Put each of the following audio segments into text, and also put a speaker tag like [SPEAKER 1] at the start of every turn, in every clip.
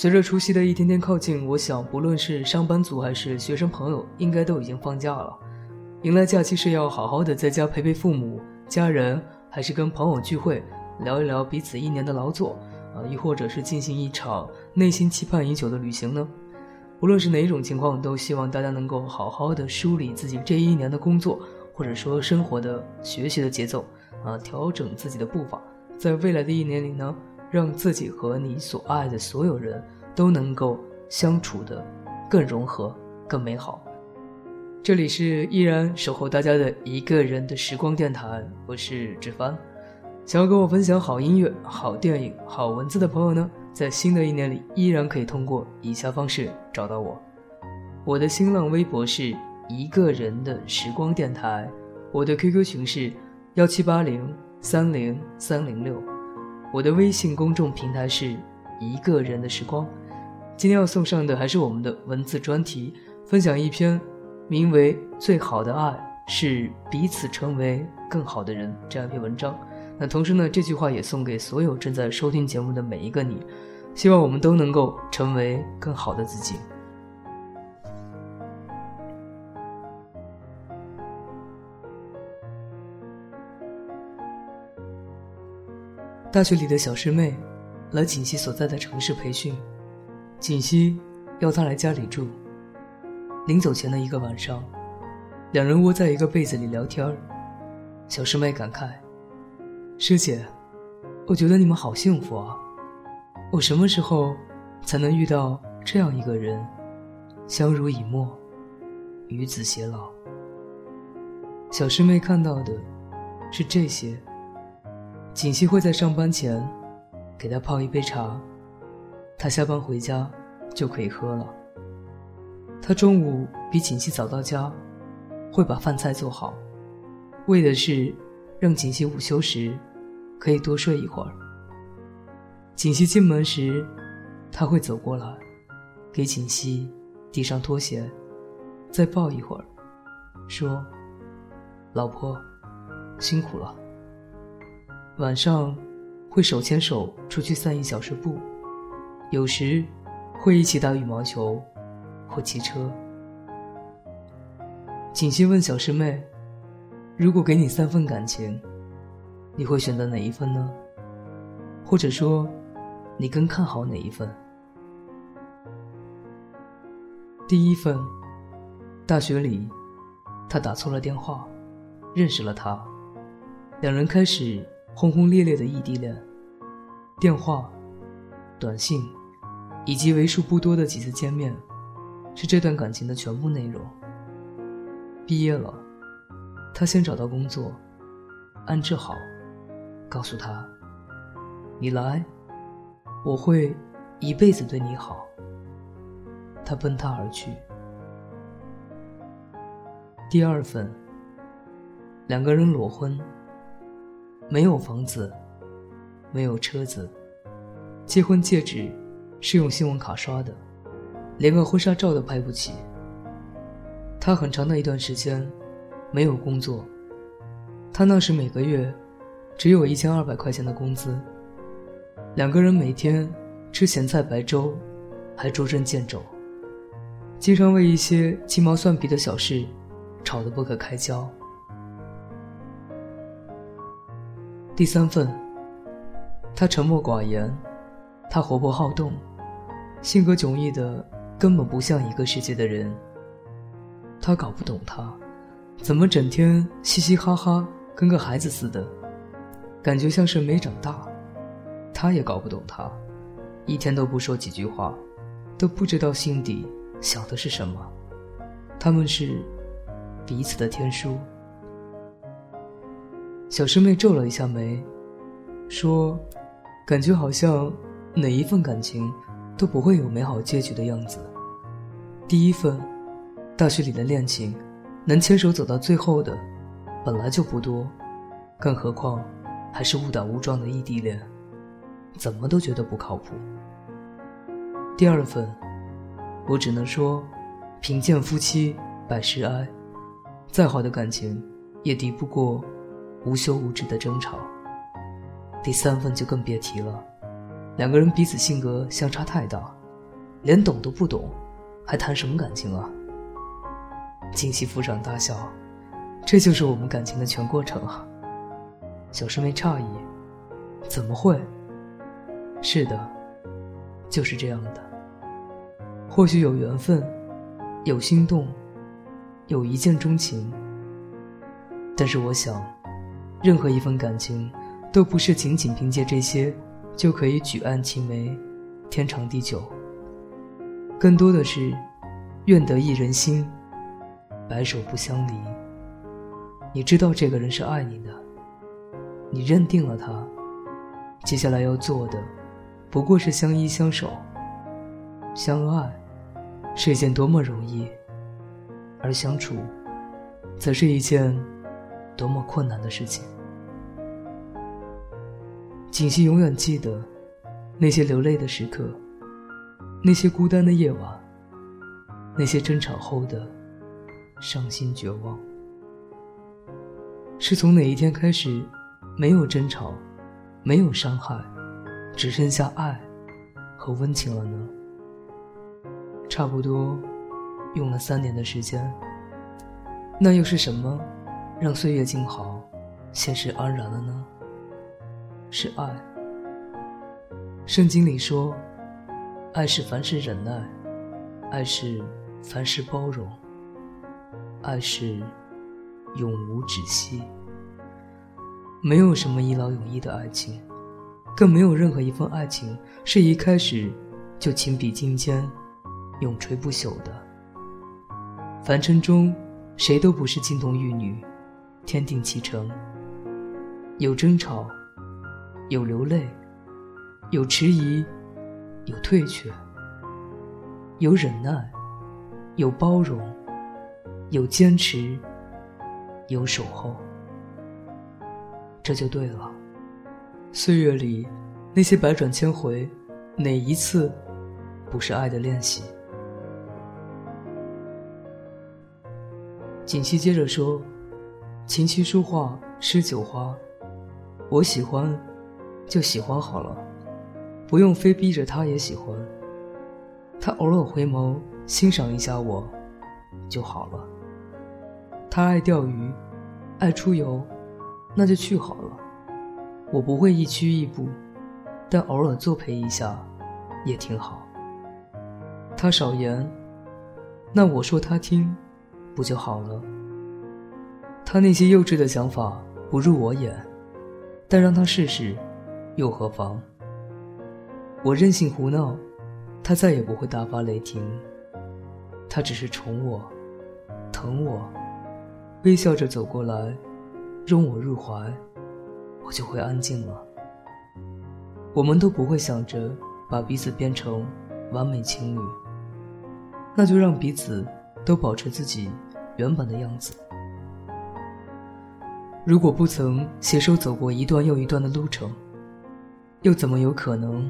[SPEAKER 1] 随着除夕的一天天靠近，我想，不论是上班族还是学生朋友，应该都已经放假了。迎来假期是要好好的在家陪陪父母、家人，还是跟朋友聚会，聊一聊彼此一年的劳作，啊，亦或者是进行一场内心期盼已久的旅行呢？无论是哪一种情况，都希望大家能够好好的梳理自己这一年的工作，或者说生活的、学习的节奏，啊，调整自己的步伐，在未来的一年里呢。让自己和你所爱的所有人都能够相处的更融合、更美好。这里是依然守候大家的一个人的时光电台，我是志帆。想要跟我分享好音乐、好电影、好文字的朋友呢，在新的一年里依然可以通过以下方式找到我。我的新浪微博是一个人的时光电台，我的 QQ 群是幺七八零三零三零六。我的微信公众平台是一个人的时光，今天要送上的还是我们的文字专题，分享一篇名为《最好的爱是彼此成为更好的人》这样一篇文章。那同时呢，这句话也送给所有正在收听节目的每一个你，希望我们都能够成为更好的自己。大学里的小师妹来锦溪所在的城市培训，锦溪要她来家里住。临走前的一个晚上，两人窝在一个被子里聊天小师妹感慨：“师姐，我觉得你们好幸福啊！我什么时候才能遇到这样一个人，相濡以沫，与子偕老？”小师妹看到的是这些。锦溪会在上班前给他泡一杯茶，他下班回家就可以喝了。他中午比锦溪早到家，会把饭菜做好，为的是让锦溪午休时可以多睡一会儿。锦溪进门时，他会走过来，给锦溪递上拖鞋，再抱一会儿，说：“老婆，辛苦了。”晚上，会手牵手出去散一小时步，有时会一起打羽毛球或骑车。锦溪问小师妹：“如果给你三份感情，你会选择哪一份呢？或者说，你更看好哪一份？”第一份，大学里，他打错了电话，认识了他，两人开始。轰轰烈烈的异地恋，电话、短信，以及为数不多的几次见面，是这段感情的全部内容。毕业了，他先找到工作，安置好，告诉他：“你来，我会一辈子对你好。”他奔他而去。第二份，两个人裸婚。没有房子，没有车子，结婚戒指是用信用卡刷的，连个婚纱照都拍不起。他很长的一段时间没有工作，他那时每个月只有一千二百块钱的工资。两个人每天吃咸菜白粥，还捉针见肘，经常为一些鸡毛蒜皮的小事吵得不可开交。第三份，他沉默寡言，他活泼好动，性格迥异的根本不像一个世界的人。他搞不懂他，怎么整天嘻嘻哈哈，跟个孩子似的，感觉像是没长大。他也搞不懂他，一天都不说几句话，都不知道心底想的是什么。他们是彼此的天书。小师妹皱了一下眉，说：“感觉好像哪一份感情都不会有美好结局的样子。第一份，大学里的恋情，能牵手走到最后的，本来就不多，更何况还是误打误撞的异地恋，怎么都觉得不靠谱。第二份，我只能说。”贫贱夫妻百事哀，再好的感情也敌不过无休无止的争吵。第三份就更别提了，两个人彼此性格相差太大，连懂都不懂，还谈什么感情啊？锦溪抚掌大笑，这就是我们感情的全过程啊！小师妹诧异，怎么会？是的，就是这样的。或许有缘分。有心动，有一见钟情。但是我想，任何一份感情，都不是仅仅凭借这些就可以举案齐眉、天长地久。更多的是，愿得一人心，白首不相离。你知道这个人是爱你的，你认定了他，接下来要做的，不过是相依相守、相爱。是一件多么容易，而相处，则是一件多么困难的事情。锦溪永远记得那些流泪的时刻，那些孤单的夜晚，那些争吵后的伤心绝望。是从哪一天开始，没有争吵，没有伤害，只剩下爱和温情了呢？差不多用了三年的时间，那又是什么让岁月静好，现实安然了呢？是爱。圣经里说，爱是凡事忍耐，爱是凡事包容，爱是永无止息。没有什么一劳永逸的爱情，更没有任何一份爱情是一开始就情比金坚。永垂不朽的。凡尘中，谁都不是金童玉女，天定其成。有争吵，有流泪，有迟疑，有退却，有忍耐，有包容，有坚持，有守候。这就对了。岁月里，那些百转千回，哪一次不是爱的练习？锦溪接着说：“琴棋书画诗酒花，我喜欢，就喜欢好了，不用非逼着他也喜欢。他偶尔回眸欣赏一下我，就好了。他爱钓鱼，爱出游，那就去好了。我不会一屈一步，但偶尔作陪一下，也挺好。他少言，那我说他听。”不就好了？他那些幼稚的想法不入我眼，但让他试试，又何妨？我任性胡闹，他再也不会大发雷霆。他只是宠我，疼我，微笑着走过来，拥我入怀，我就会安静了。我们都不会想着把彼此变成完美情侣，那就让彼此都保持自己。原本的样子。如果不曾携手走过一段又一段的路程，又怎么有可能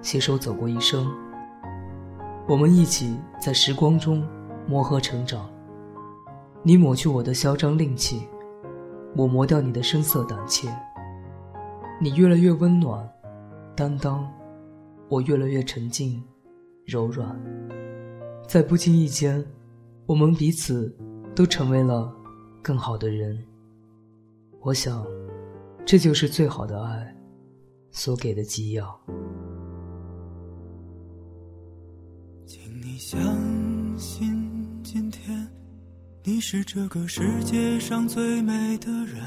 [SPEAKER 1] 携手走过一生？我们一起在时光中磨合成长。你抹去我的嚣张戾气，我磨掉你的声色胆怯。你越来越温暖、担当，我越来越沉静、柔软。在不经意间，我们彼此。都成为了更好的人。我想，这就是最好的爱所给的给养。
[SPEAKER 2] 请你相信，今天你是这个世界上最美的人。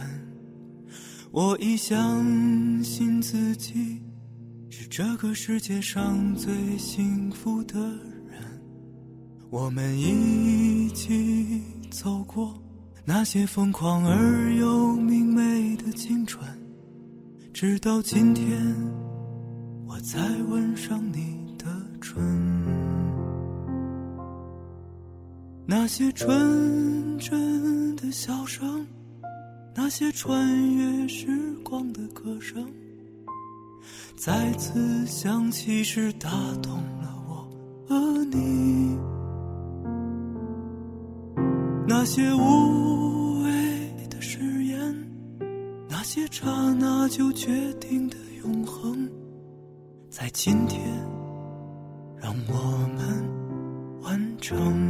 [SPEAKER 2] 我已相信自己是，这个世界上最幸福的人。我们一起走过那些疯狂而又明媚的青春，直到今天，我才吻上你的唇。那些纯真的笑声，那些穿越时光的歌声。再次响起时，打动了我和你。那些无谓的誓言，那些刹那那就决定的永恒，在今天让我们完成。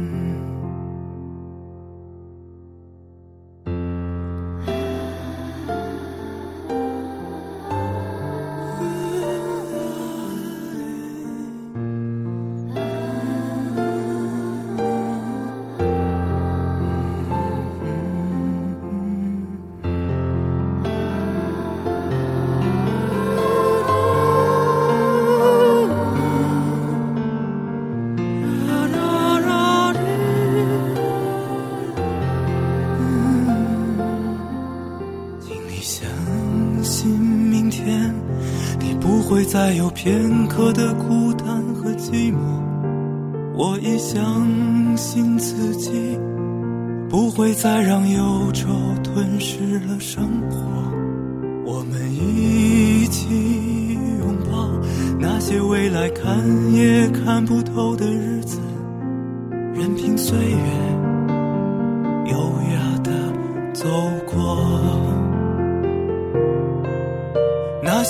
[SPEAKER 2] 再有片刻的孤单和寂寞，我已相信自己不会再让忧愁吞噬了生活。我们一起拥抱那些未来看也看不透的日子，任凭岁月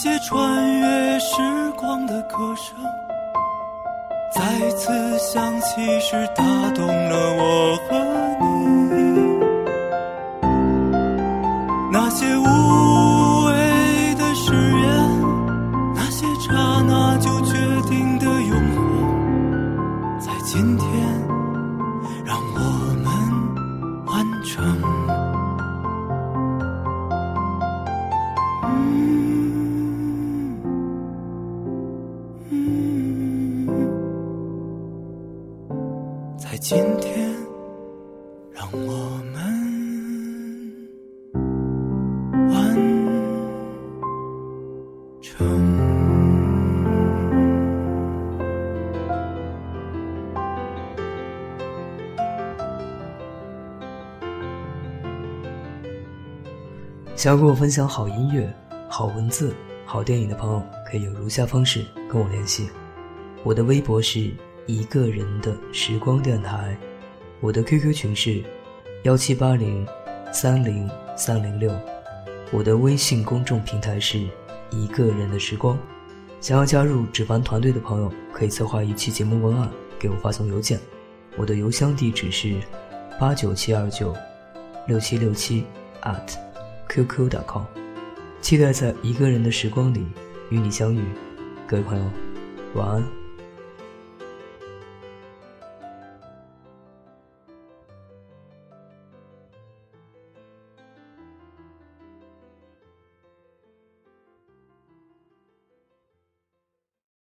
[SPEAKER 2] 那些穿越时光的歌声，再次响起时打动了我和你。今天，让我们完成。
[SPEAKER 1] 想要跟我分享好音乐、好文字、好电影的朋友，可以有如下方式跟我联系：我的微博是。一个人的时光电台，我的 QQ 群是幺七八零三零三零六，我的微信公众平台是一个人的时光。想要加入纸凡团队的朋友，可以策划一期节目文案给我发送邮件，我的邮箱地址是八九七二九六七六七 at qq.com。期待在一个人的时光里与你相遇，各位朋友，晚安。